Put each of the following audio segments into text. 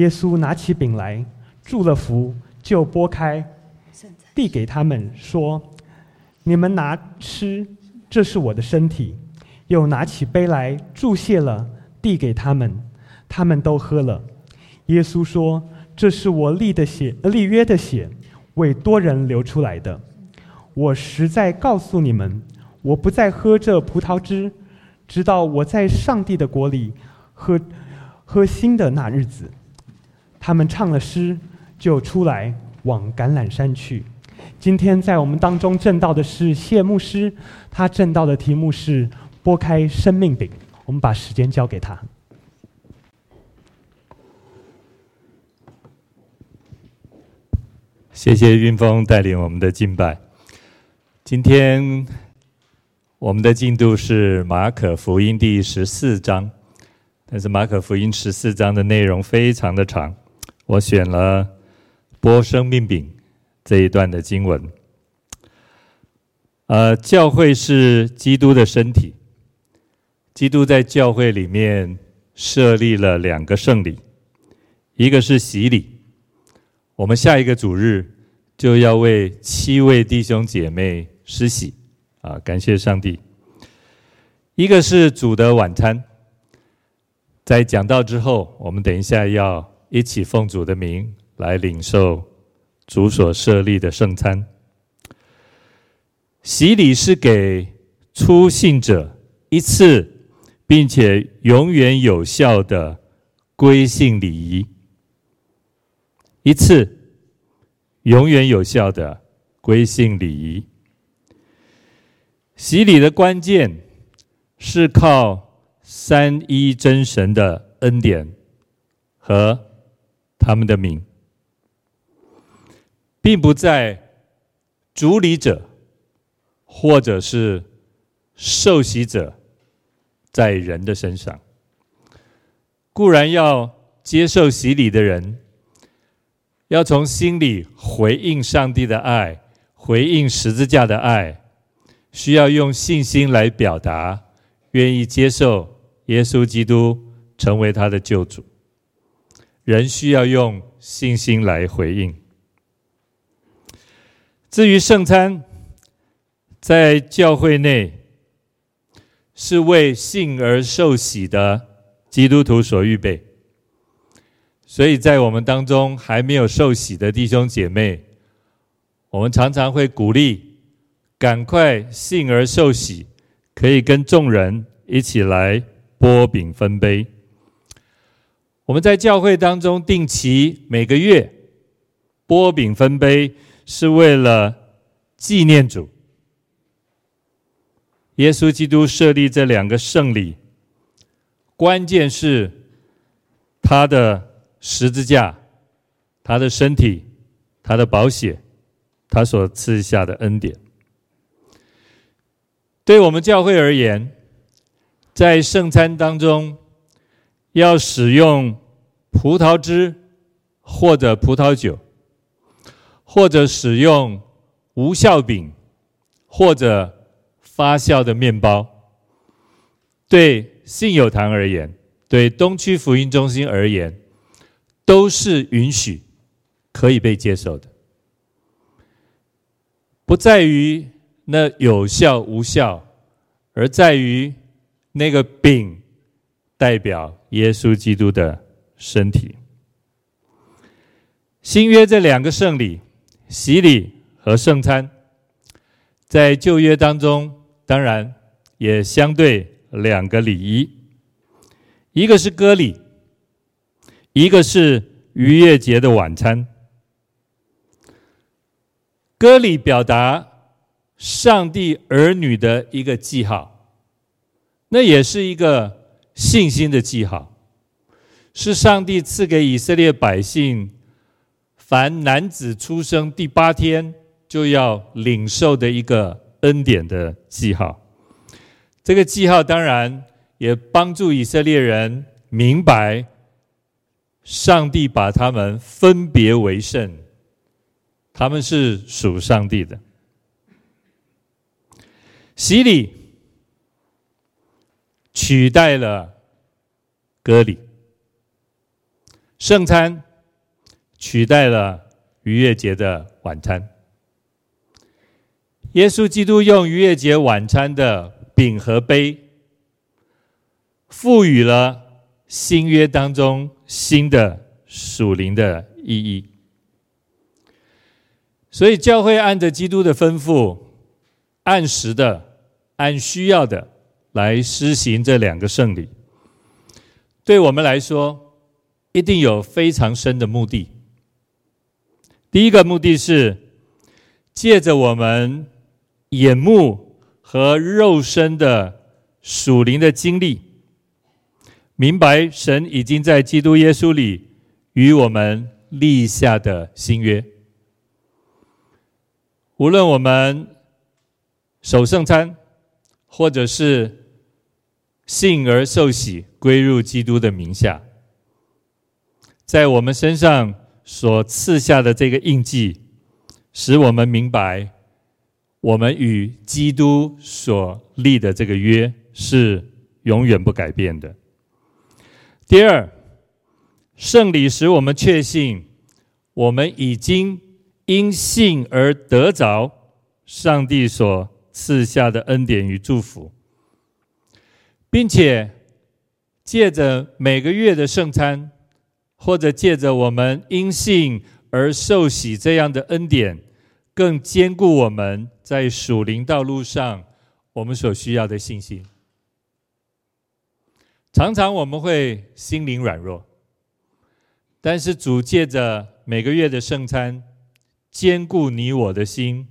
耶稣拿起饼来，祝了福，就拨开，递给他们，说：“你们拿吃，这是我的身体。”又拿起杯来，祝谢了，递给他们，他们都喝了。耶稣说：“这是我立的血，立约的血，为多人流出来的。我实在告诉你们，我不再喝这葡萄汁，直到我在上帝的国里喝喝新的那日子。”他们唱了诗，就出来往橄榄山去。今天在我们当中证道的是谢牧师，他证道的题目是“拨开生命饼”。我们把时间交给他。谢谢云峰带领我们的敬拜。今天我们的进度是马可福音第十四章，但是马可福音十四章的内容非常的长，我选了播生命饼这一段的经文。呃，教会是基督的身体，基督在教会里面设立了两个圣礼，一个是洗礼。我们下一个主日就要为七位弟兄姐妹施洗，啊，感谢上帝。一个是主的晚餐，在讲到之后，我们等一下要一起奉主的名来领受主所设立的圣餐。洗礼是给初信者一次并且永远有效的归信礼仪。一次永远有效的归信礼仪。洗礼的关键是靠三一真神的恩典和他们的名，并不在主礼者或者是受洗者在人的身上。固然要接受洗礼的人。要从心里回应上帝的爱，回应十字架的爱，需要用信心来表达，愿意接受耶稣基督成为他的救主。人需要用信心来回应。至于圣餐，在教会内是为信而受洗的基督徒所预备。所以在我们当中还没有受洗的弟兄姐妹，我们常常会鼓励赶快信而受洗，可以跟众人一起来拨饼分杯。我们在教会当中定期每个月擘饼分杯，是为了纪念主。耶稣基督设立这两个圣礼，关键是他的。十字架，他的身体，他的宝血，他所赐下的恩典。对我们教会而言，在圣餐当中，要使用葡萄汁或者葡萄酒，或者使用无效饼或者发酵的面包。对信友堂而言，对东区福音中心而言。都是允许、可以被接受的，不在于那有效无效，而在于那个饼代表耶稣基督的身体。新约这两个圣礼，洗礼和圣餐，在旧约当中，当然也相对两个礼仪，一个是割礼。一个是逾越节的晚餐，割礼表达上帝儿女的一个记号，那也是一个信心的记号，是上帝赐给以色列百姓，凡男子出生第八天就要领受的一个恩典的记号。这个记号当然也帮助以色列人明白。上帝把他们分别为圣，他们是属上帝的。洗礼取代了割礼，圣餐取代了逾越节的晚餐。耶稣基督用逾越节晚餐的饼和杯，赋予了新约当中新的属灵的意义。所以教会按着基督的吩咐，按时的、按需要的来施行这两个圣礼。对我们来说，一定有非常深的目的。第一个目的是借着我们。眼目和肉身的属灵的经历，明白神已经在基督耶稣里与我们立下的新约。无论我们守圣餐，或者是信而受洗归入基督的名下，在我们身上所赐下的这个印记，使我们明白。我们与基督所立的这个约是永远不改变的。第二，圣礼使我们确信，我们已经因信而得着上帝所赐下的恩典与祝福，并且借着每个月的圣餐，或者借着我们因信而受洗这样的恩典。更坚固我们在属灵道路上我们所需要的信心。常常我们会心灵软弱，但是主借着每个月的圣餐，坚固你我的心，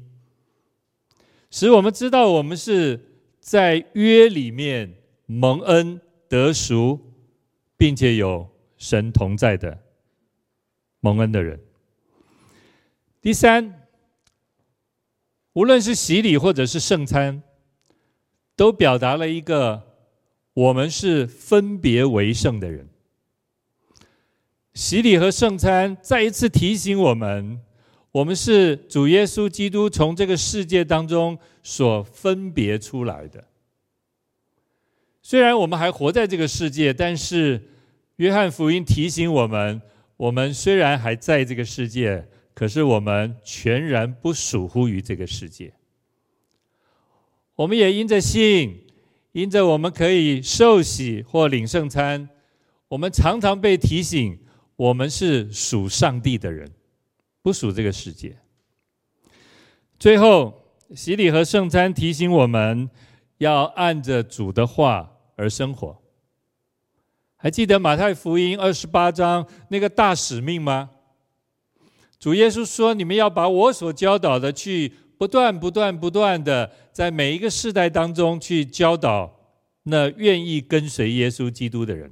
使我们知道我们是在约里面蒙恩得赎，并且有神同在的蒙恩的人。第三。无论是洗礼或者是圣餐，都表达了一个我们是分别为圣的人。洗礼和圣餐再一次提醒我们，我们是主耶稣基督从这个世界当中所分别出来的。虽然我们还活在这个世界，但是约翰福音提醒我们，我们虽然还在这个世界。可是我们全然不属乎于这个世界。我们也因着信，因着我们可以受洗或领圣餐，我们常常被提醒，我们是属上帝的人，不属这个世界。最后，洗礼和圣餐提醒我们要按着主的话而生活。还记得马太福音二十八章那个大使命吗？主耶稣说：“你们要把我所教导的，去不断、不断、不断的，在每一个世代当中去教导那愿意跟随耶稣基督的人。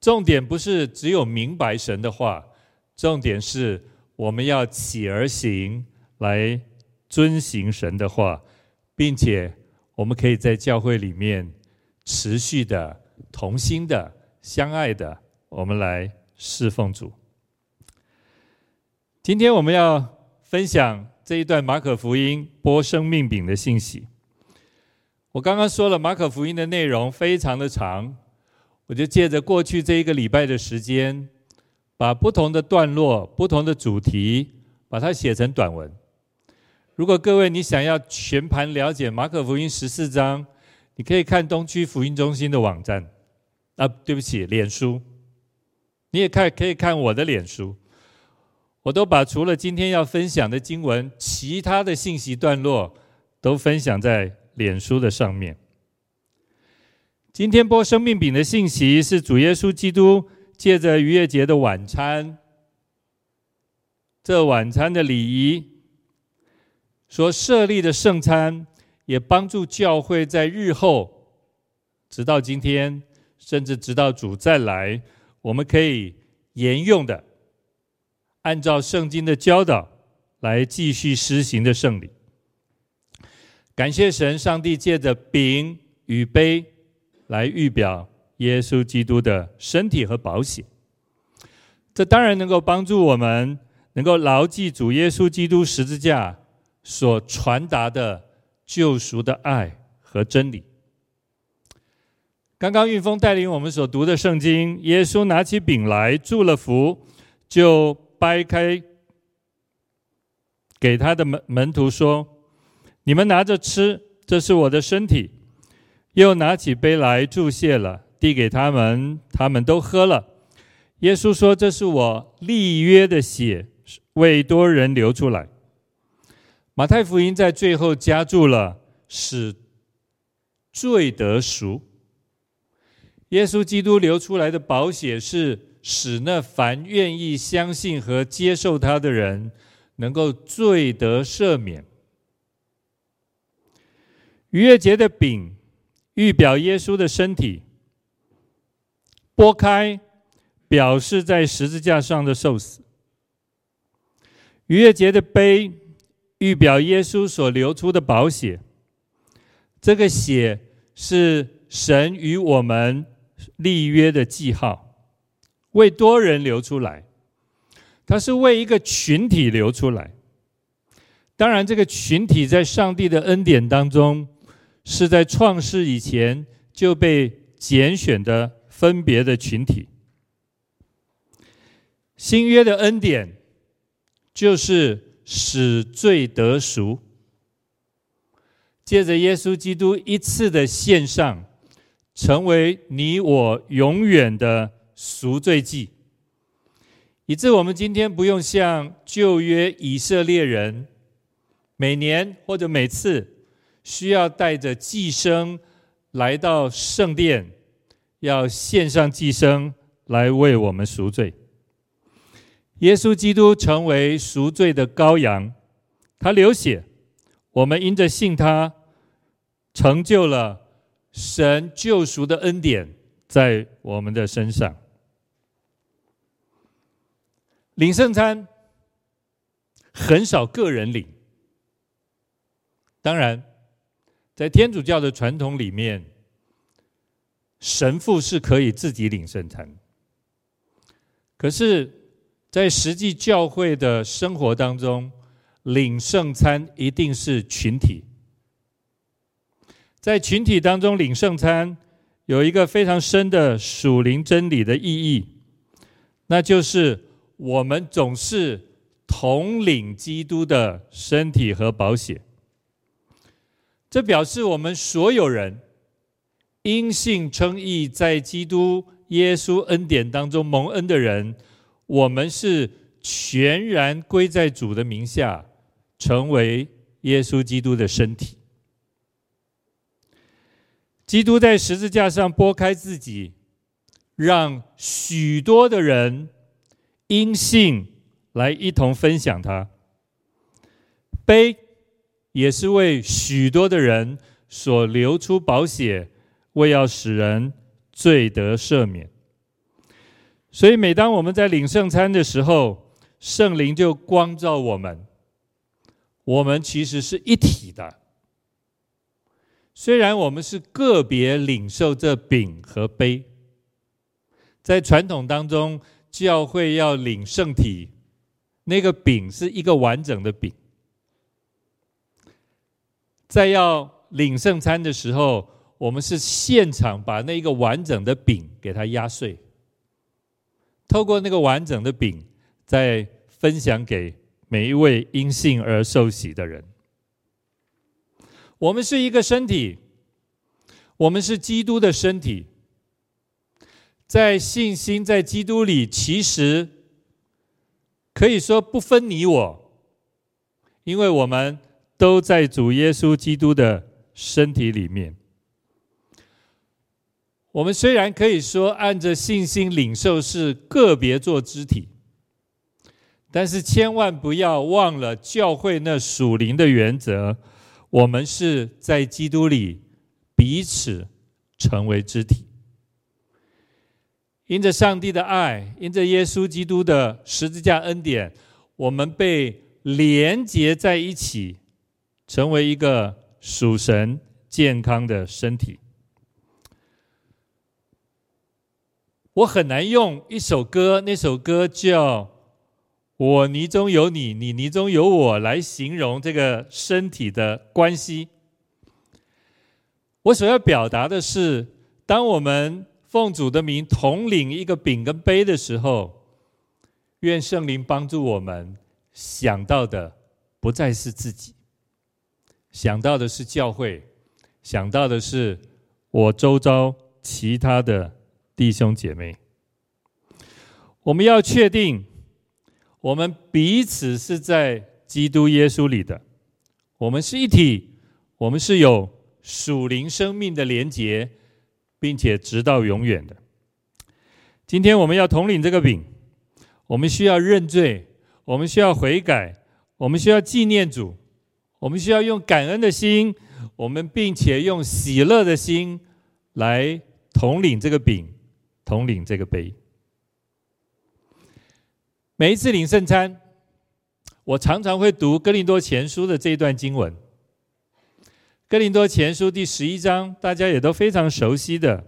重点不是只有明白神的话，重点是我们要起而行，来遵行神的话，并且我们可以在教会里面持续的、同心的、相爱的，我们来侍奉主。”今天我们要分享这一段马可福音播生命饼的信息。我刚刚说了，马可福音的内容非常的长，我就借着过去这一个礼拜的时间，把不同的段落、不同的主题，把它写成短文。如果各位你想要全盘了解马可福音十四章，你可以看东区福音中心的网站。啊，对不起，脸书。你也看，可以看我的脸书。我都把除了今天要分享的经文，其他的信息段落都分享在脸书的上面。今天播生命饼的信息是主耶稣基督借着逾越节的晚餐，这晚餐的礼仪所设立的圣餐，也帮助教会在日后，直到今天，甚至直到主再来，我们可以沿用的。按照圣经的教导来继续施行的圣礼，感谢神，上帝借着饼与杯来预表耶稣基督的身体和宝血。这当然能够帮助我们能够牢记主耶稣基督十字架所传达的救赎的爱和真理。刚刚运峰带领我们所读的圣经，耶稣拿起饼来，祝了福，就掰开，给他的门门徒说：“你们拿着吃，这是我的身体。”又拿起杯来，祝谢了，递给他们，他们都喝了。耶稣说：“这是我立约的血，为多人流出来。”马太福音在最后加注了“使罪得赎”。耶稣基督流出来的宝血是使那凡愿意相信和接受他的人能够罪得赦免。逾越节的饼预表耶稣的身体，拨开表示在十字架上的受死。逾越节的杯预表耶稣所流出的宝血，这个血是神与我们。立约的记号，为多人流出来，它是为一个群体流出来。当然，这个群体在上帝的恩典当中，是在创世以前就被拣选的分别的群体。新约的恩典就是使罪得赎，借着耶稣基督一次的献上。成为你我永远的赎罪祭，以致我们今天不用像旧约以色列人，每年或者每次需要带着祭牲来到圣殿，要献上祭牲来为我们赎罪。耶稣基督成为赎罪的羔羊，他流血，我们因着信他，成就了。神救赎的恩典在我们的身上。领圣餐很少个人领，当然，在天主教的传统里面，神父是可以自己领圣餐。可是，在实际教会的生活当中，领圣餐一定是群体。在群体当中领圣餐，有一个非常深的属灵真理的意义，那就是我们总是统领基督的身体和宝血。这表示我们所有人因信称义，在基督耶稣恩典当中蒙恩的人，我们是全然归在主的名下，成为耶稣基督的身体。基督在十字架上剥开自己，让许多的人因信来一同分享他。杯也是为许多的人所流出宝血，为要使人罪得赦免。所以，每当我们在领圣餐的时候，圣灵就光照我们，我们其实是一体的。虽然我们是个别领受这饼和杯，在传统当中，教会要领圣体，那个饼是一个完整的饼。在要领圣餐的时候，我们是现场把那个完整的饼给它压碎，透过那个完整的饼，再分享给每一位因信而受洗的人。我们是一个身体，我们是基督的身体，在信心在基督里，其实可以说不分你我，因为我们都在主耶稣基督的身体里面。我们虽然可以说按着信心领受是个别做肢体，但是千万不要忘了教会那属灵的原则。我们是在基督里彼此成为肢体，因着上帝的爱，因着耶稣基督的十字架恩典，我们被连结在一起，成为一个属神健康的身体。我很难用一首歌，那首歌叫。我泥中有你，你泥中有我，来形容这个身体的关系。我所要表达的是，当我们奉主的名统领一个饼跟杯的时候，愿圣灵帮助我们想到的不再是自己，想到的是教会，想到的是我周遭其他的弟兄姐妹。我们要确定，我们彼此是在基督耶稣里的，我们是一体，我们是有属灵生命的连结。并且直到永远的。今天我们要统领这个饼，我们需要认罪，我们需要悔改，我们需要纪念主，我们需要用感恩的心，我们并且用喜乐的心来统领这个饼，统领这个杯。每一次领圣餐，我常常会读哥林多前书的这一段经文。哥林多前书第十一章，大家也都非常熟悉的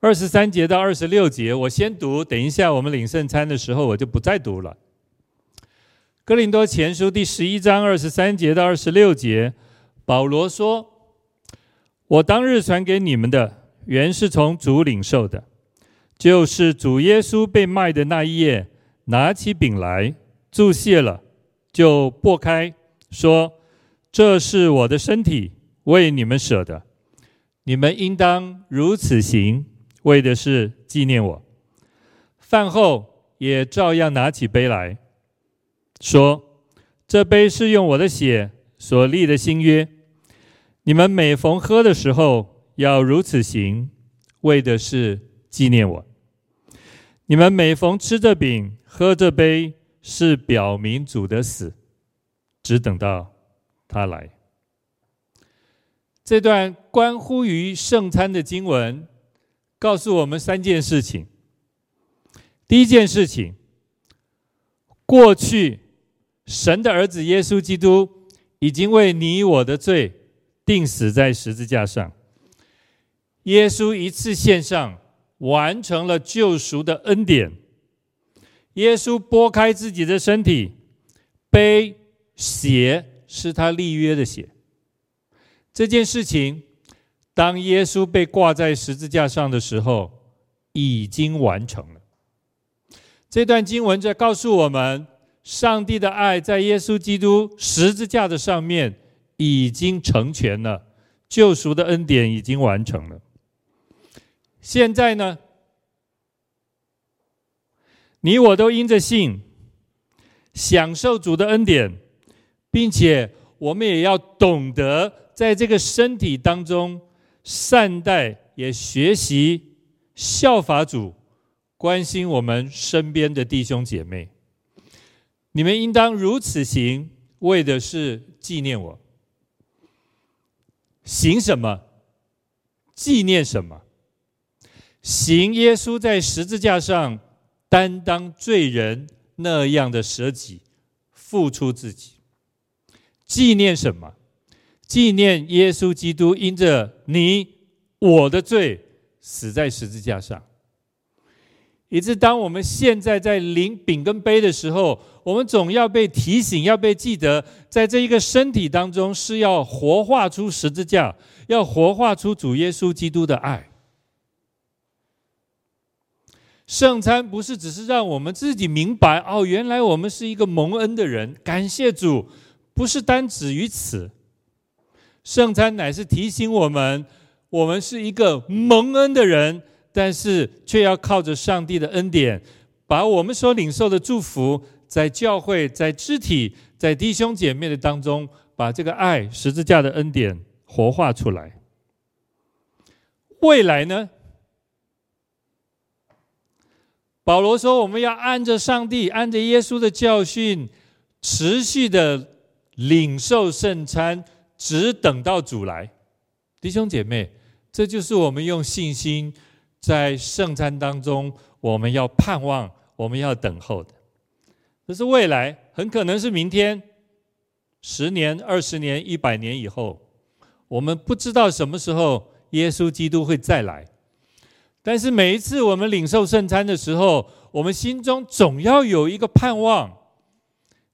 二十三节到二十六节，我先读。等一下我们领圣餐的时候，我就不再读了。哥林多前书第十一章二十三节到二十六节，保罗说：“我当日传给你们的，原是从主领受的，就是主耶稣被卖的那一夜，拿起饼来，祝谢了，就擘开，说。”这是我的身体，为你们舍的，你们应当如此行，为的是纪念我。饭后也照样拿起杯来说：“这杯是用我的血所立的新约，你们每逢喝的时候，要如此行，为的是纪念我。你们每逢吃这饼、喝这杯，是表明主的死，只等到。”他来，这段关乎于圣餐的经文，告诉我们三件事情。第一件事情，过去神的儿子耶稣基督已经为你我的罪定死在十字架上，耶稣一次献上，完成了救赎的恩典。耶稣拨开自己的身体，杯血。是他立约的血。这件事情，当耶稣被挂在十字架上的时候，已经完成了。这段经文在告诉我们，上帝的爱在耶稣基督十字架的上面已经成全了，救赎的恩典已经完成了。现在呢，你我都因着信，享受主的恩典。并且我们也要懂得在这个身体当中善待，也学习效法主，关心我们身边的弟兄姐妹。你们应当如此行，为的是纪念我。行什么？纪念什么？行耶稣在十字架上担当罪人那样的舍己，付出自己。纪念什么？纪念耶稣基督因着你我的罪死在十字架上。以致当我们现在在领饼跟杯的时候，我们总要被提醒，要被记得，在这一个身体当中是要活化出十字架，要活化出主耶稣基督的爱。圣餐不是只是让我们自己明白哦，原来我们是一个蒙恩的人，感谢主。不是单止于此，圣餐乃是提醒我们，我们是一个蒙恩的人，但是却要靠着上帝的恩典，把我们所领受的祝福，在教会、在肢体、在弟兄姐妹的当中，把这个爱十字架的恩典活化出来。未来呢？保罗说，我们要按着上帝、按着耶稣的教训，持续的。领受圣餐，只等到主来，弟兄姐妹，这就是我们用信心在圣餐当中，我们要盼望，我们要等候的。这是未来，很可能是明天、十年、二十年、一百年以后，我们不知道什么时候耶稣基督会再来。但是每一次我们领受圣餐的时候，我们心中总要有一个盼望。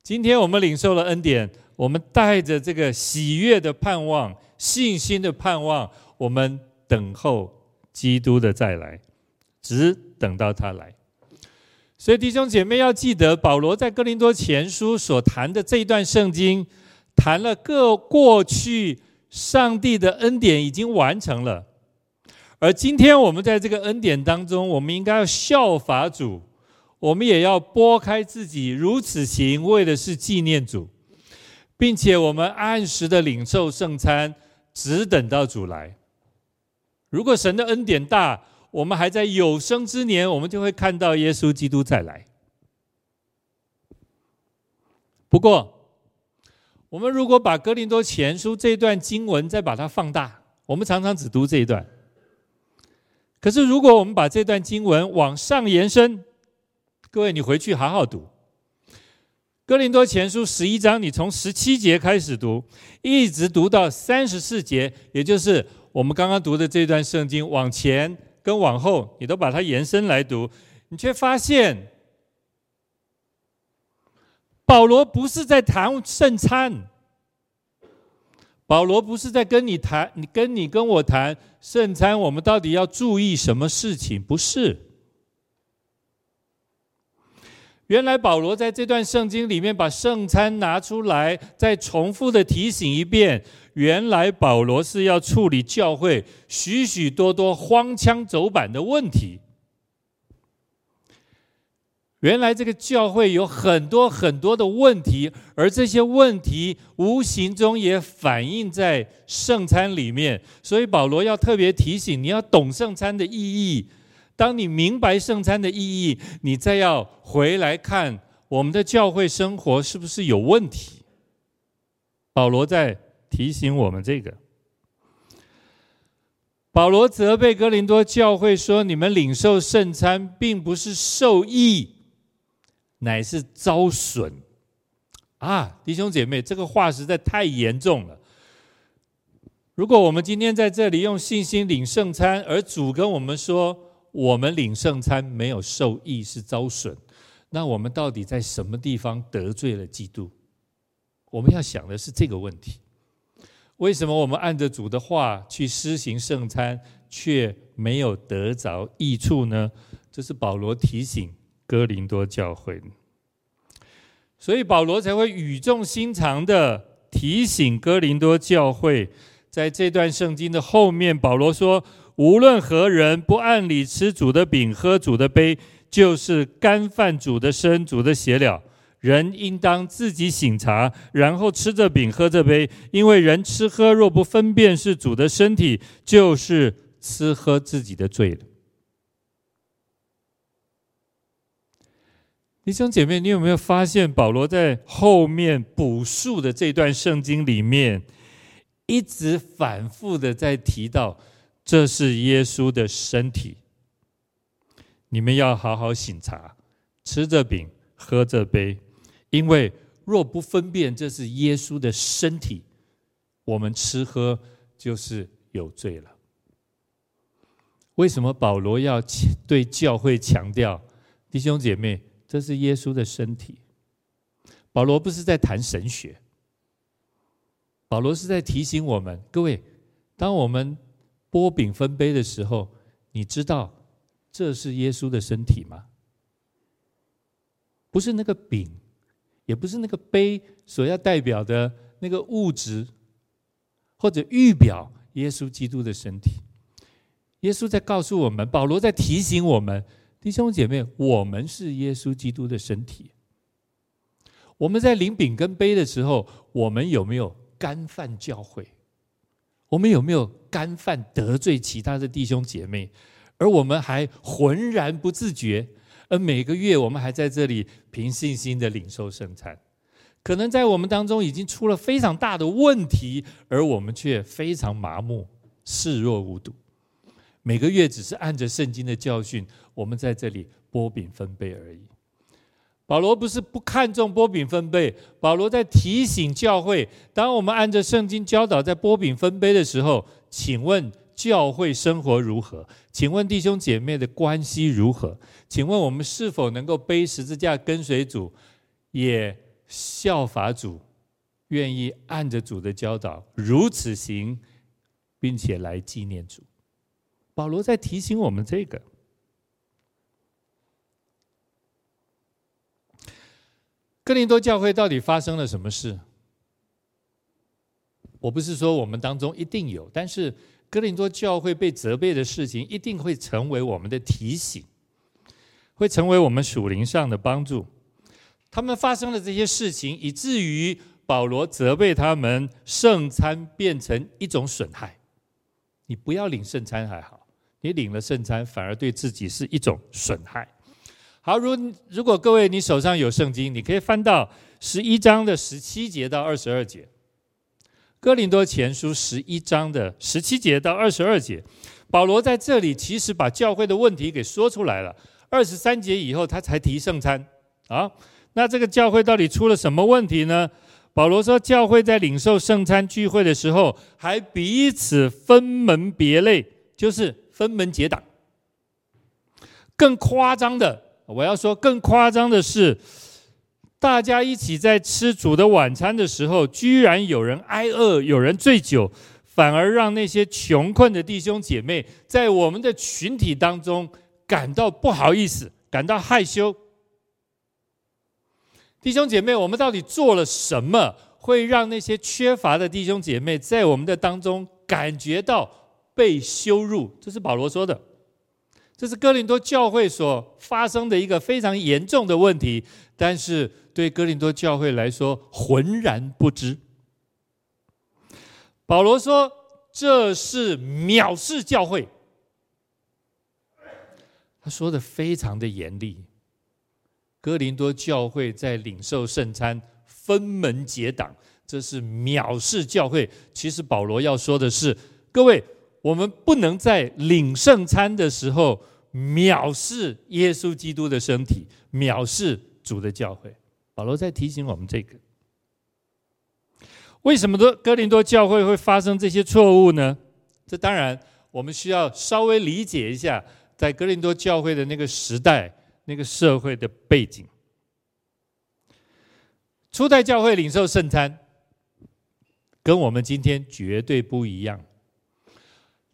今天我们领受了恩典。我们带着这个喜悦的盼望、信心的盼望，我们等候基督的再来，只等到他来。所以弟兄姐妹要记得，保罗在哥林多前书所谈的这一段圣经，谈了各过去上帝的恩典已经完成了，而今天我们在这个恩典当中，我们应该要效法主，我们也要拨开自己，如此行，为的是纪念主，并且我们按时的领受圣餐，只等到主来。如果神的恩典大，我们还在有生之年，我们就会看到耶稣基督再来。不过，我们如果把哥林多前书这段经文再把它放大，我们常常只读这一段。可是，如果我们把这段经文往上延伸，各位，你回去好好读哥林多前书十一章，你从十七节开始读，一直读到三十四节，也就是我们刚刚读的这段圣经往前。跟往后，你都把它延伸来读，你却发现，保罗不是在谈圣餐，保罗不是在跟你谈，你跟你跟我谈圣餐，我们到底要注意什么事情？不是。原来保罗在这段圣经里面把圣餐拿出来，再重复的提醒一遍。原来保罗是要处理教会许许多多荒腔走板的问题。原来这个教会有很多很多的问题，而这些问题无形中也反映在圣餐里面。所以保罗要特别提醒，你要懂圣餐的意义。当你明白圣餐的意义，你再要回来看我们的教会生活是不是有问题？保罗在提醒我们这个。保罗责备哥林多教会说：“你们领受圣餐，并不是受益，乃是遭损。”啊，弟兄姐妹，这个话实在太严重了。如果我们今天在这里用信心领圣餐，而主跟我们说，我们领圣餐没有受益，是遭损，那我们到底在什么地方得罪了基督？我们要想的是这个问题：为什么我们按着主的话去施行圣餐，却没有得着益处呢？这是保罗提醒哥林多教会，所以保罗才会语重心长的提醒哥林多教会，在这段圣经的后面，保罗说。无论何人不按理吃主的饼、喝主的杯，就是干犯主的身、主的血了。人应当自己省察，然后吃这饼、喝这杯。因为人吃喝若不分辨是主的身体，就是吃喝自己的罪了。弟兄姐妹，你有没有发现保罗在后面补述的这段圣经里面，一直反复的在提到？这是耶稣的身体，你们要好好醒茶，吃这饼，喝这杯，因为若不分辨这是耶稣的身体，我们吃喝就是有罪了。为什么保罗要对教会强调，弟兄姐妹，这是耶稣的身体？保罗不是在谈神学，保罗是在提醒我们，各位，当我们擘饼分杯的时候，你知道这是耶稣的身体吗？不是那个饼，也不是那个杯所要代表的那个物质，或者预表耶稣基督的身体。耶稣在告诉我们，保罗在提醒我们，弟兄姐妹，我们是耶稣基督的身体。我们在领饼跟杯的时候，我们有没有干犯教会？我们有没有干犯得罪其他的弟兄姐妹，而我们还浑然不自觉？而每个月我们还在这里凭信心的领受圣餐，可能在我们当中已经出了非常大的问题，而我们却非常麻木、视若无睹。每个月只是按着圣经的教训，我们在这里波饼分杯而已。保罗不是不看重波饼分杯，保罗在提醒教会：当我们按着圣经教导在波饼分杯的时候，请问教会生活如何？请问弟兄姐妹的关系如何？请问我们是否能够背十字架跟随主，也效法主，愿意按着主的教导如此行，并且来纪念主？保罗在提醒我们这个。哥林多教会到底发生了什么事？我不是说我们当中一定有，但是哥林多教会被责备的事情，一定会成为我们的提醒，会成为我们属灵上的帮助。他们发生了这些事情，以至于保罗责备他们，圣餐变成一种损害。你不要领圣餐还好，你领了圣餐，反而对自己是一种损害。好，如如果各位你手上有圣经，你可以翻到十一章的十七节到二十二节，《哥林多前书》十一章的十七节到二十二节，保罗在这里其实把教会的问题给说出来了。二十三节以后，他才提圣餐啊。那这个教会到底出了什么问题呢？保罗说，教会在领受圣餐聚会的时候，还彼此分门别类，就是分门结党。更夸张的。我要说，更夸张的是，大家一起在吃主的晚餐的时候，居然有人挨饿，有人醉酒，反而让那些穷困的弟兄姐妹在我们的群体当中感到不好意思，感到害羞。弟兄姐妹，我们到底做了什么，会让那些缺乏的弟兄姐妹在我们的当中感觉到被羞辱？这是保罗说的。这是哥林多教会所发生的一个非常严重的问题，但是对哥林多教会来说浑然不知。保罗说：“这是藐视教会。”他说的非常的严厉。哥林多教会在领受圣餐分门结党，这是藐视教会。其实保罗要说的是，各位。我们不能在领圣餐的时候藐视耶稣基督的身体，藐视主的教会。保罗在提醒我们这个。为什么多哥林多教会会发生这些错误呢？这当然我们需要稍微理解一下，在哥林多教会的那个时代、那个社会的背景。初代教会领受圣餐，跟我们今天绝对不一样。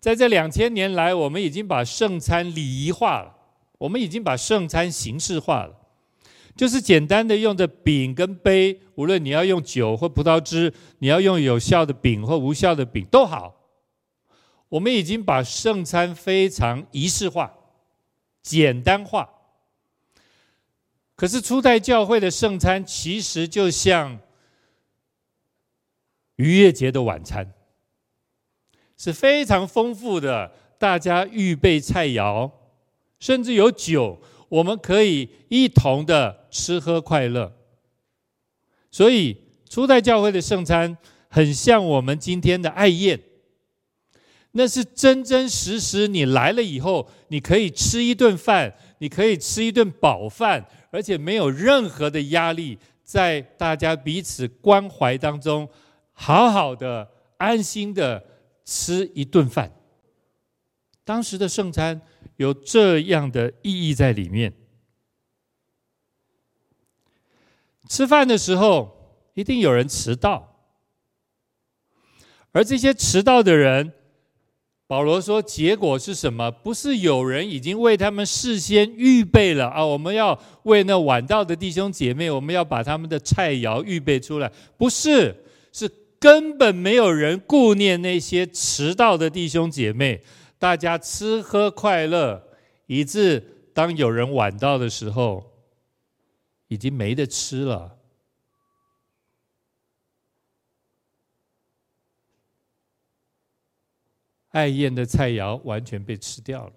在这两千年来，我们已经把圣餐礼仪化了，我们已经把圣餐形式化了，就是简单的用着饼跟杯，无论你要用酒或葡萄汁，你要用有效的饼或无效的饼都好，我们已经把圣餐非常仪式化、简单化。可是初代教会的圣餐其实就像逾越节的晚餐。是非常丰富的，大家预备菜肴，甚至有酒，我们可以一同的吃喝快乐。所以初代教会的圣餐很像我们今天的爱宴，那是真真实实，你来了以后，你可以吃一顿饭，你可以吃一顿饱饭，而且没有任何的压力，在大家彼此关怀当中，好好的、安心的。吃一顿饭，当时的圣餐有这样的意义在里面。吃饭的时候，一定有人迟到，而这些迟到的人，保罗说，结果是什么？不是有人已经为他们事先预备了啊？我们要为那晚到的弟兄姐妹，我们要把他们的菜肴预备出来，不是，是。根本没有人顾念那些迟到的弟兄姐妹，大家吃喝快乐，以致当有人晚到的时候，已经没得吃了。爱宴的菜肴完全被吃掉了，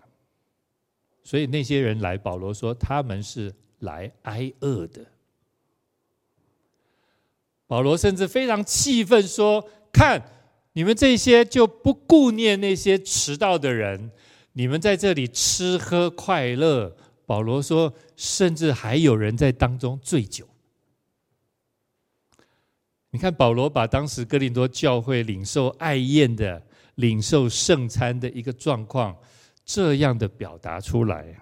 所以那些人来，保罗说他们是来挨饿的。保罗甚至非常气愤，说：“看你们这些就不顾念那些迟到的人，你们在这里吃喝快乐。”保罗说：“甚至还有人在当中醉酒。”你看，保罗把当时哥林多教会领受爱宴的、领受圣餐的一个状况，这样的表达出来。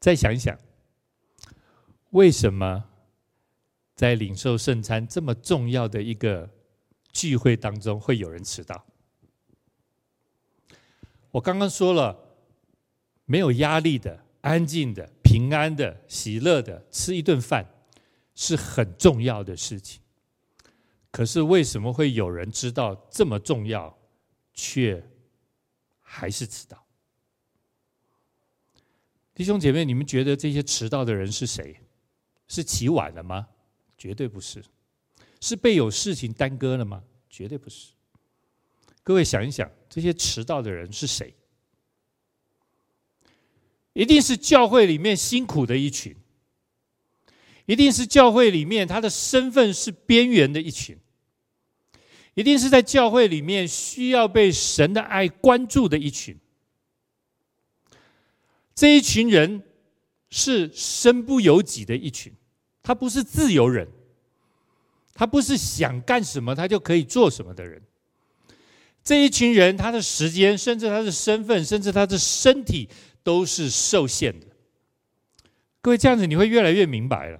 再想一想。为什么在领受圣餐这么重要的一个聚会当中会有人迟到？我刚刚说了，没有压力的、安静的、平安的、喜乐的，吃一顿饭是很重要的事情。可是为什么会有人知道这么重要，却还是迟到？弟兄姐妹，你们觉得这些迟到的人是谁？是起晚了吗？绝对不是。是被有事情耽搁了吗？绝对不是。各位想一想，这些迟到的人是谁？一定是教会里面辛苦的一群，一定是教会里面他的身份是边缘的一群，一定是在教会里面需要被神的爱关注的一群。这一群人是身不由己的一群，他不是自由人，他不是想干什么他就可以做什么的人。这一群人，他的时间，甚至他的身份，甚至他的身体，都是受限的。各位，这样子你会越来越明白了。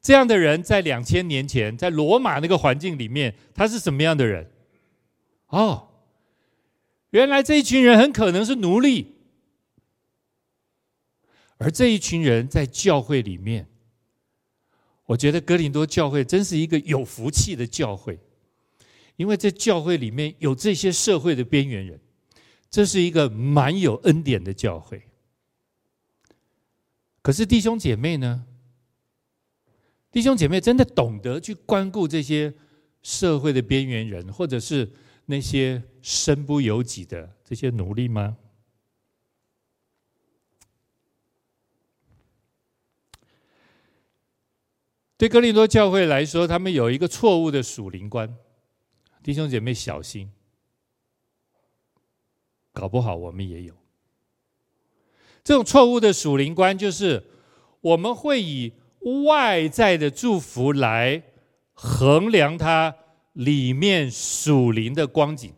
这样的人在两千年前，在罗马那个环境里面，他是什么样的人？哦，原来这一群人很可能是奴隶。而这一群人在教会里面，我觉得哥林多教会真是一个有福气的教会，因为在教会里面有这些社会的边缘人，这是一个蛮有恩典的教会。可是弟兄姐妹呢？弟兄姐妹真的懂得去关顾这些社会的边缘人，或者是那些身不由己的这些奴隶吗？对哥林多教会来说，他们有一个错误的属灵观，弟兄姐妹小心，搞不好我们也有这种错误的属灵观，就是我们会以外在的祝福来衡量它里面属灵的光景。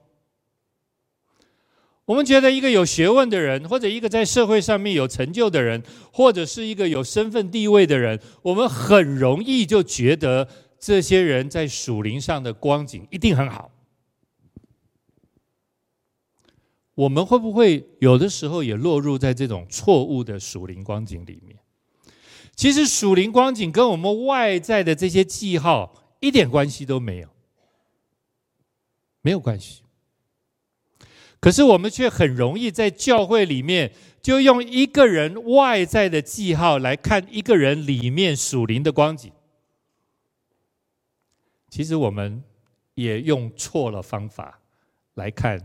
我们觉得一个有学问的人，或者一个在社会上面有成就的人，或者是一个有身份地位的人，我们很容易就觉得这些人在属灵上的光景一定很好。我们会不会有的时候也落入在这种错误的属灵光景里面？其实属灵光景跟我们外在的这些记号一点关系都没有，没有关系。可是我们却很容易在教会里面，就用一个人外在的记号来看一个人里面属灵的光景。其实我们也用错了方法来看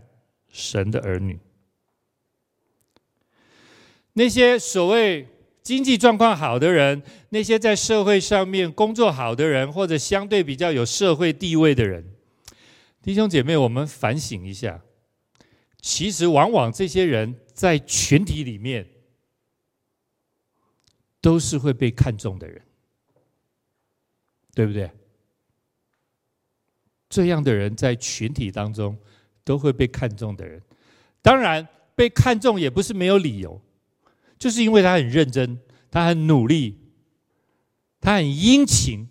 神的儿女。那些所谓经济状况好的人，那些在社会上面工作好的人，或者相对比较有社会地位的人，弟兄姐妹，我们反省一下。其实，往往这些人在群体里面都是会被看重的人，对不对？这样的人在群体当中都会被看重的人，当然被看重也不是没有理由，就是因为他很认真，他很努力，他很殷勤，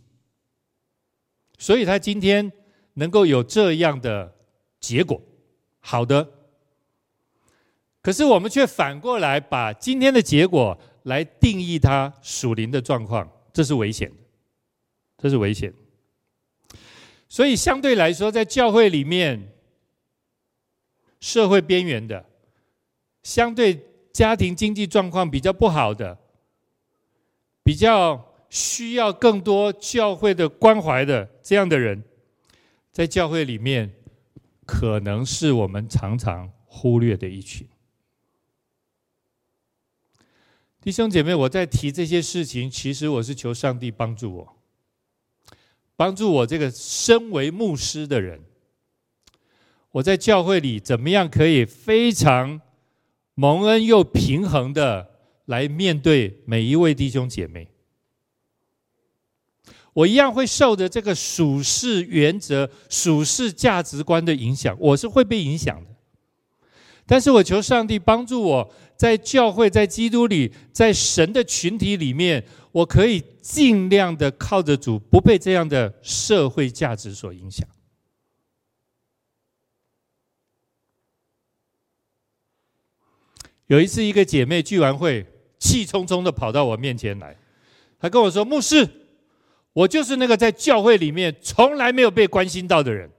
所以他今天能够有这样的结果，好的。可是我们却反过来把今天的结果来定义他属灵的状况，这是危险的，这是危险。所以相对来说，在教会里面，社会边缘的，相对家庭经济状况比较不好的，比较需要更多教会的关怀的这样的人，在教会里面，可能是我们常常忽略的一群。弟兄姐妹，我在提这些事情，其实我是求上帝帮助我，帮助我这个身为牧师的人，我在教会里怎么样可以非常蒙恩又平衡的来面对每一位弟兄姐妹。我一样会受着这个属世原则、属世价值观的影响，我是会被影响的。但是我求上帝帮助我，在教会、在基督里、在神的群体里面，我可以尽量的靠着主，不被这样的社会价值所影响。有一次，一个姐妹聚完会，气冲冲的跑到我面前来，她跟我说：“牧师，我就是那个在教会里面从来没有被关心到的人。”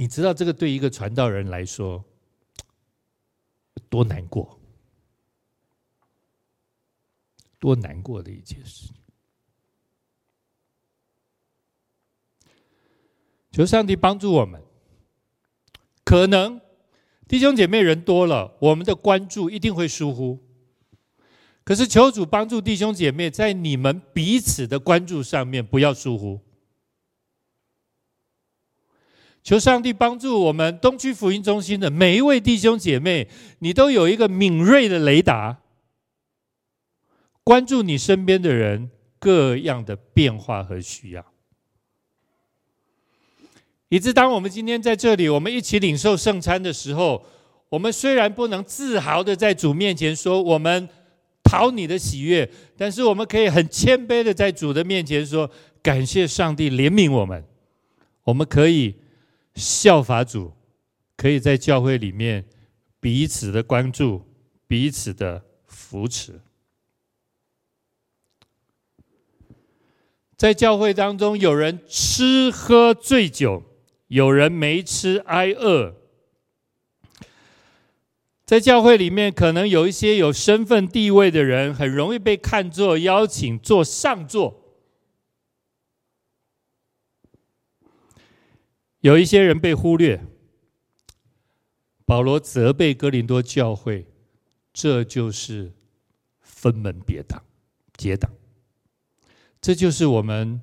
你知道这个对一个传道人来说多难过，多难过的一件事。求上帝帮助我们。可能弟兄姐妹人多了，我们的关注一定会疏忽。可是求主帮助弟兄姐妹，在你们彼此的关注上面不要疏忽。求上帝帮助我们东区福音中心的每一位弟兄姐妹，你都有一个敏锐的雷达，关注你身边的人各样的变化和需要。以致当我们今天在这里，我们一起领受圣餐的时候，我们虽然不能自豪的在主面前说我们讨你的喜悦，但是我们可以很谦卑的在主的面前说，感谢上帝怜悯我们，我们可以。效法主，可以在教会里面彼此的关注，彼此的扶持。在教会当中，有人吃喝醉酒，有人没吃挨饿。在教会里面，可能有一些有身份地位的人，很容易被看作邀请坐上座。有一些人被忽略，保罗责备哥林多教会，这就是分门别党、结党，这就是我们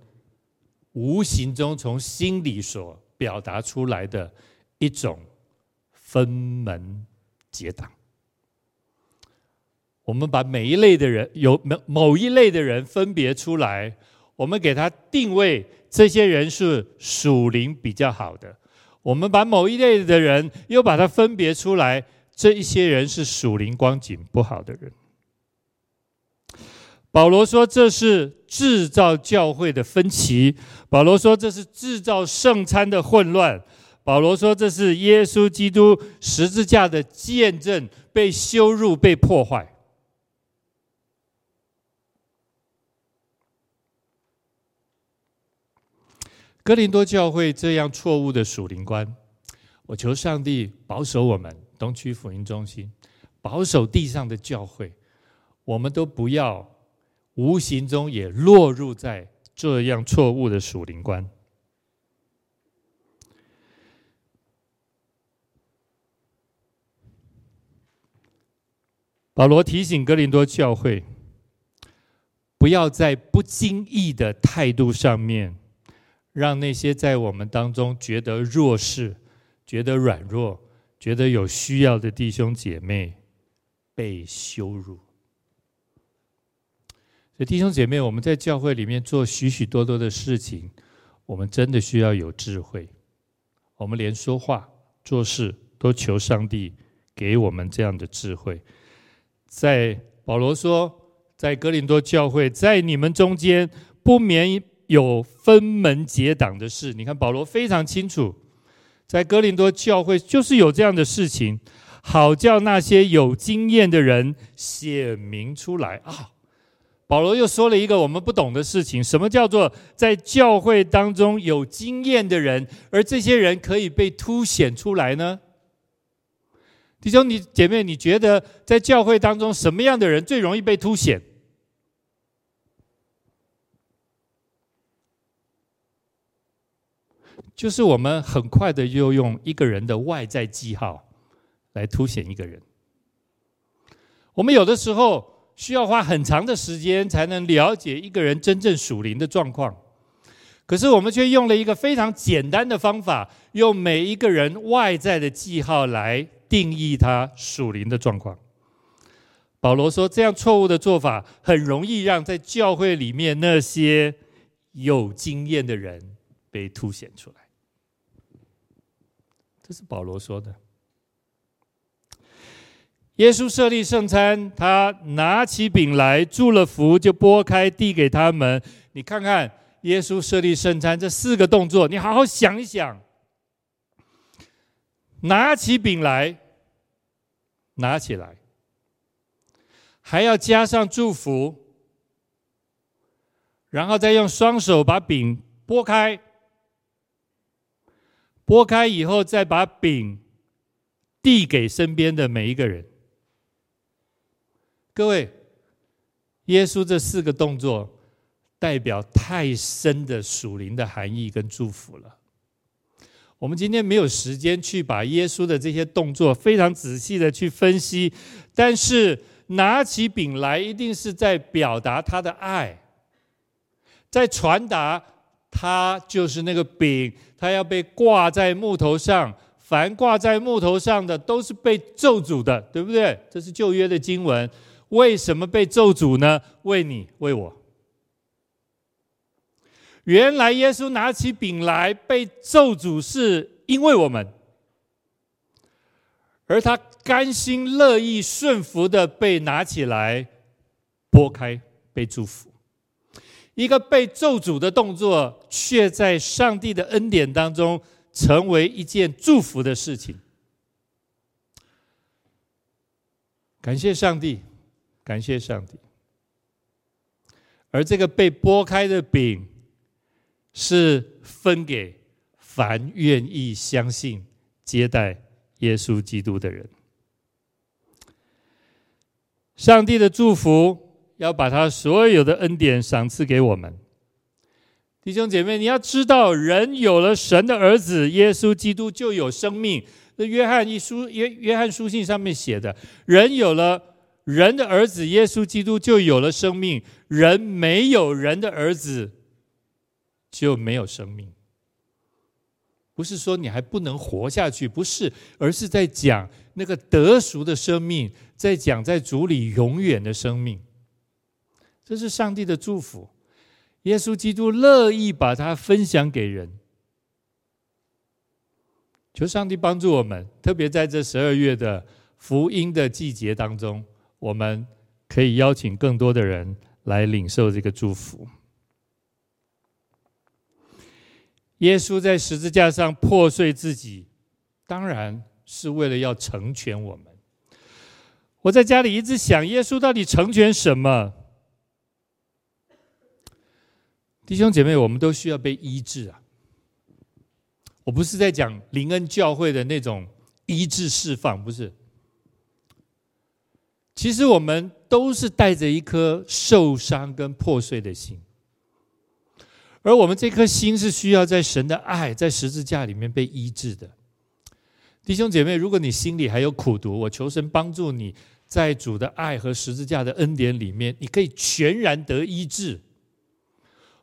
无形中从心里所表达出来的一种分门结党。我们把每一类的人，有某某一类的人分别出来，我们给他定位。这些人是属灵比较好的，我们把某一类的人又把它分别出来，这一些人是属灵光景不好的人。保罗说这是制造教会的分歧，保罗说这是制造圣餐的混乱，保罗说这是耶稣基督十字架的见证被羞辱、被破坏。哥林多教会这样错误的属灵观，我求上帝保守我们东区福音中心，保守地上的教会，我们都不要无形中也落入在这样错误的属灵观。保罗提醒哥林多教会，不要在不经意的态度上面。让那些在我们当中觉得弱势、觉得软弱、觉得有需要的弟兄姐妹被羞辱。所以，弟兄姐妹，我们在教会里面做许许多多的事情，我们真的需要有智慧。我们连说话、做事都求上帝给我们这样的智慧。在保罗说，在哥林多教会，在你们中间不免。有分门结党的事，你看保罗非常清楚，在哥林多教会就是有这样的事情，好叫那些有经验的人显明出来啊。保罗又说了一个我们不懂的事情，什么叫做在教会当中有经验的人，而这些人可以被凸显出来呢？弟兄你姐妹，你觉得在教会当中什么样的人最容易被凸显？就是我们很快的就用一个人的外在记号来凸显一个人。我们有的时候需要花很长的时间才能了解一个人真正属灵的状况，可是我们却用了一个非常简单的方法，用每一个人外在的记号来定义他属灵的状况。保罗说，这样错误的做法很容易让在教会里面那些有经验的人被凸显出来。这是保罗说的。耶稣设立圣餐，他拿起饼来，祝了福，就拨开，递给他们。你看看耶稣设立圣餐这四个动作，你好好想一想。拿起饼来，拿起来，还要加上祝福，然后再用双手把饼拨开，拨开以后再把饼递给身边的每一个人。各位，耶稣这四个动作代表太深的属灵的含义跟祝福了。我们今天没有时间去把耶稣的这些动作非常仔细的去分析，但是拿起饼来一定是在表达他的爱，在传达他就是那个饼，他要被挂在木头上，凡挂在木头上的都是被咒诅的，对不对？这是旧约的经文。为什么被咒诅呢？为你，为我。原来耶稣拿起饼来被咒诅，是因为我们，而他甘心乐意顺服的被拿起来拨开，被祝福。一个被咒诅的动作，却在上帝的恩典当中成为一件祝福的事情。感谢上帝，感谢上帝。而这个被剥开的饼。是分给凡愿意相信、接待耶稣基督的人。上帝的祝福要把他所有的恩典赏赐给我们。弟兄姐妹，你要知道，人有了神的儿子耶稣基督，就有生命。那约翰一书约约翰书信上面写的，人有了人的儿子耶稣基督，就有了生命。人没有人的儿子。就没有生命，不是说你还不能活下去，不是，而是在讲那个得赎的生命，在讲在主里永远的生命。这是上帝的祝福，耶稣基督乐意把它分享给人。求上帝帮助我们，特别在这十二月的福音的季节当中，我们可以邀请更多的人来领受这个祝福。耶稣在十字架上破碎自己，当然是为了要成全我们。我在家里一直想，耶稣到底成全什么？弟兄姐妹，我们都需要被医治啊！我不是在讲灵恩教会的那种医治释放，不是。其实我们都是带着一颗受伤跟破碎的心。而我们这颗心是需要在神的爱，在十字架里面被医治的。弟兄姐妹，如果你心里还有苦毒，我求神帮助你，在主的爱和十字架的恩典里面，你可以全然得医治。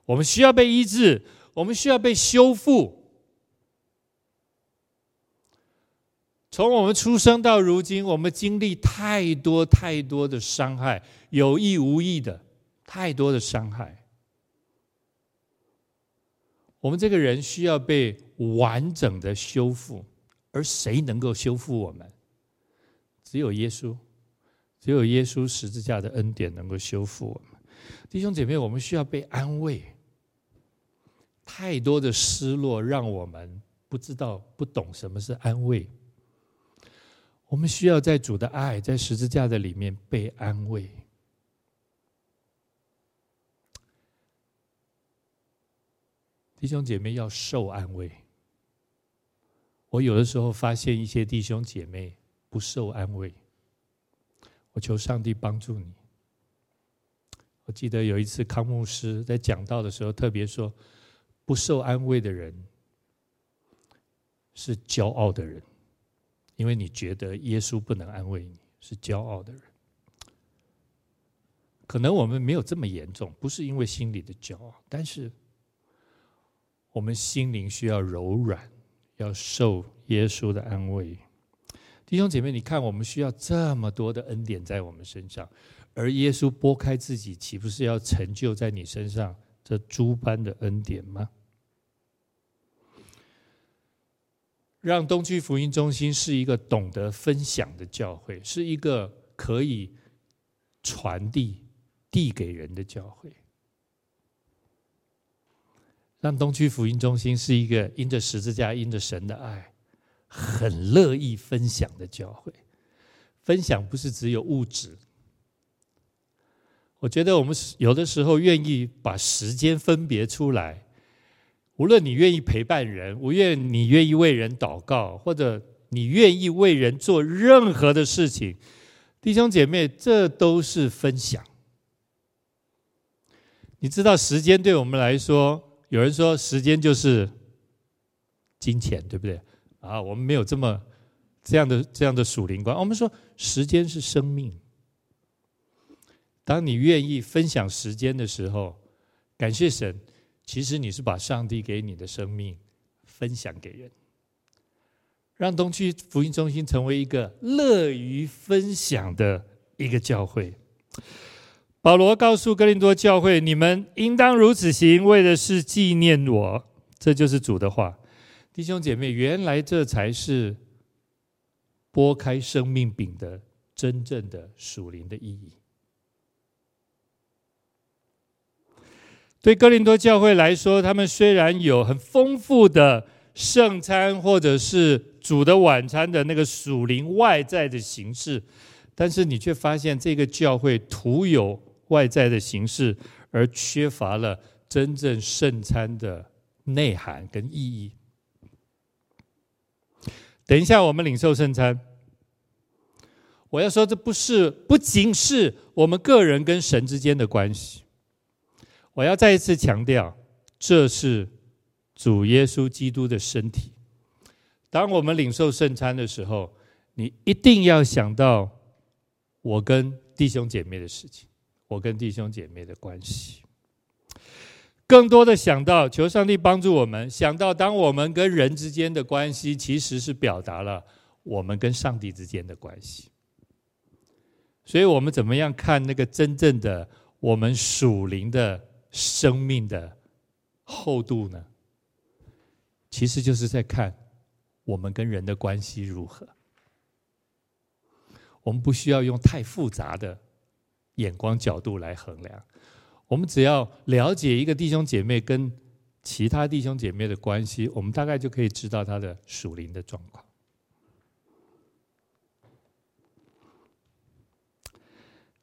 我们需要被医治，我们需要被修复。从我们出生到如今，我们经历太多太多的伤害，有意无意的太多的伤害。我们这个人需要被完整的修复，而谁能够修复我们？只有耶稣，只有耶稣十字架的恩典能够修复我们。弟兄姐妹，我们需要被安慰。太多的失落让我们不知道、不懂什么是安慰。我们需要在主的爱，在十字架的里面被安慰。弟兄姐妹要受安慰。我有的时候发现一些弟兄姐妹不受安慰，我求上帝帮助你。我记得有一次康牧师在讲道的时候特别说，不受安慰的人是骄傲的人，因为你觉得耶稣不能安慰你，是骄傲的人。可能我们没有这么严重，不是因为心里的骄傲，但是。我们心灵需要柔软，要受耶稣的安慰。弟兄姐妹，你看，我们需要这么多的恩典在我们身上，而耶稣拨开自己，岂不是要成就在你身上这诸般的恩典吗？让东区福音中心是一个懂得分享的教会，是一个可以传递、递给人的教会。让东区福音中心是一个因着十字架、因着神的爱，很乐意分享的教会。分享不是只有物质。我觉得我们有的时候愿意把时间分别出来，无论你愿意陪伴人，无论你愿意为人祷告，或者你愿意为人做任何的事情，弟兄姐妹，这都是分享。你知道，时间对我们来说，有人说时间就是金钱，对不对？啊，我们没有这么这样的这样的属灵观。我们说，时间是生命。当你愿意分享时间的时候，感谢神，其实你是把上帝给你的生命分享给人，让东区福音中心成为一个乐于分享的一个教会。保罗告诉哥林多教会：“你们应当如此行，为的是纪念我。”这就是主的话，弟兄姐妹，原来这才是拨开生命饼的真正的属灵的意义。对哥林多教会来说，他们虽然有很丰富的圣餐或者是主的晚餐的那个属灵外在的形式，但是你却发现这个教会徒有外在的形式，而缺乏了真正圣餐的内涵跟意义。等一下，我们领受圣餐，我要说，这不是不仅是我们个人跟神之间的关系。我要再一次强调，这是主耶稣基督的身体。当我们领受圣餐的时候，你一定要想到我跟弟兄姐妹的事情，我跟弟兄姐妹的关系。更多的想到，求上帝帮助我们想到，当我们跟人之间的关系，其实是表达了我们跟上帝之间的关系。所以，我们怎么样看那个真正的我们属灵的？生命的厚度呢，其实就是在看我们跟人的关系如何。我们不需要用太复杂的眼光角度来衡量，我们只要了解一个弟兄姐妹跟其他弟兄姐妹的关系，我们大概就可以知道他的属灵的状况。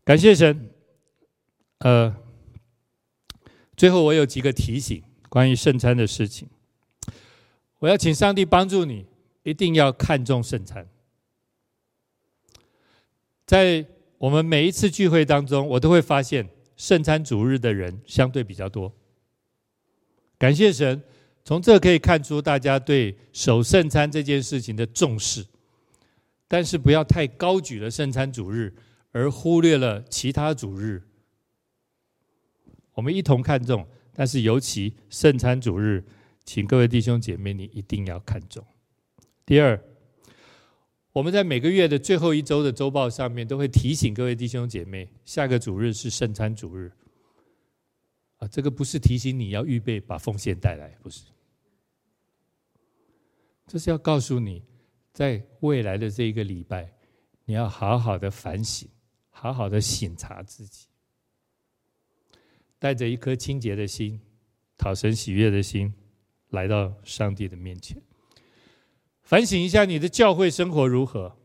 感谢神，呃。最后，我有几个提醒关于圣餐的事情。我要请上帝帮助你，一定要看重圣餐。在我们每一次聚会当中，我都会发现圣餐主日的人相对比较多。感谢神，从这可以看出大家对守圣餐这件事情的重视。但是不要太高举了圣餐主日，而忽略了其他主日。我们一同看重，但是尤其圣餐主日，请各位弟兄姐妹，你一定要看重。第二，我们在每个月的最后一周的周报上面，都会提醒各位弟兄姐妹，下个主日是圣餐主日。啊，这个不是提醒你要预备把奉献带来，不是，这是要告诉你，在未来的这一个礼拜，你要好好的反省，好好的省察自己。带着一颗清洁的心，讨神喜悦的心，来到上帝的面前，反省一下你的教会生活如何，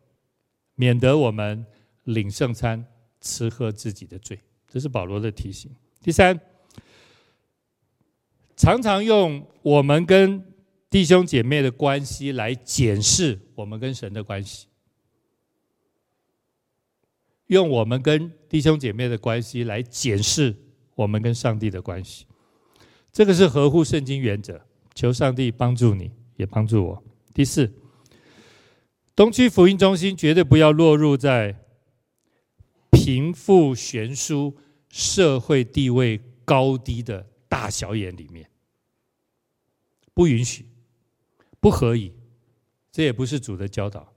免得我们领圣餐吃喝自己的罪。这是保罗的提醒。第三，常常用我们跟弟兄姐妹的关系来检视我们跟神的关系，用我们跟弟兄姐妹的关系来检视。我们跟上帝的关系，这个是合乎圣经原则。求上帝帮助你，也帮助我。第四，东区福音中心绝对不要落入在贫富悬殊、社会地位高低的大小眼里面，不允许，不可以，这也不是主的教导。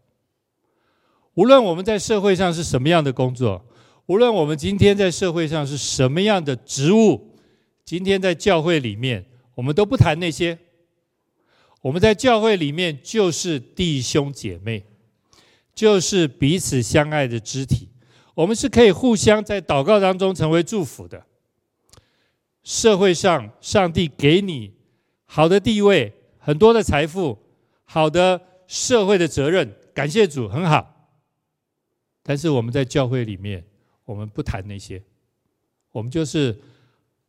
无论我们在社会上是什么样的工作。无论我们今天在社会上是什么样的职务，今天在教会里面，我们都不谈那些。我们在教会里面就是弟兄姐妹，就是彼此相爱的肢体。我们是可以互相在祷告当中成为祝福的。社会上，上帝给你好的地位、很多的财富、好的社会的责任，感谢主，很好。但是我们在教会里面，我们不谈那些，我们就是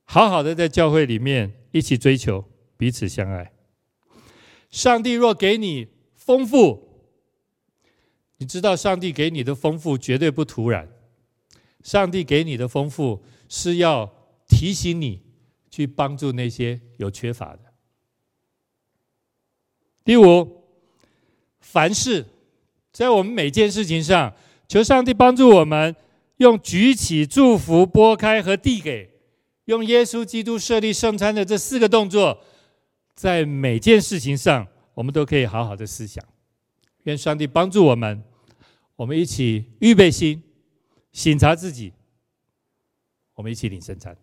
好好的在教会里面一起追求彼此相爱。上帝若给你丰富，你知道上帝给你的丰富绝对不突然，上帝给你的丰富是要提醒你去帮助那些有缺乏的。第五，凡事在我们每件事情上，求上帝帮助我们，用举起、祝福、拨开和递给，用耶稣基督设立圣餐的这四个动作，在每件事情上，我们都可以好好的思想。愿上帝帮助我们，我们一起预备心，醒察自己，我们一起领圣餐。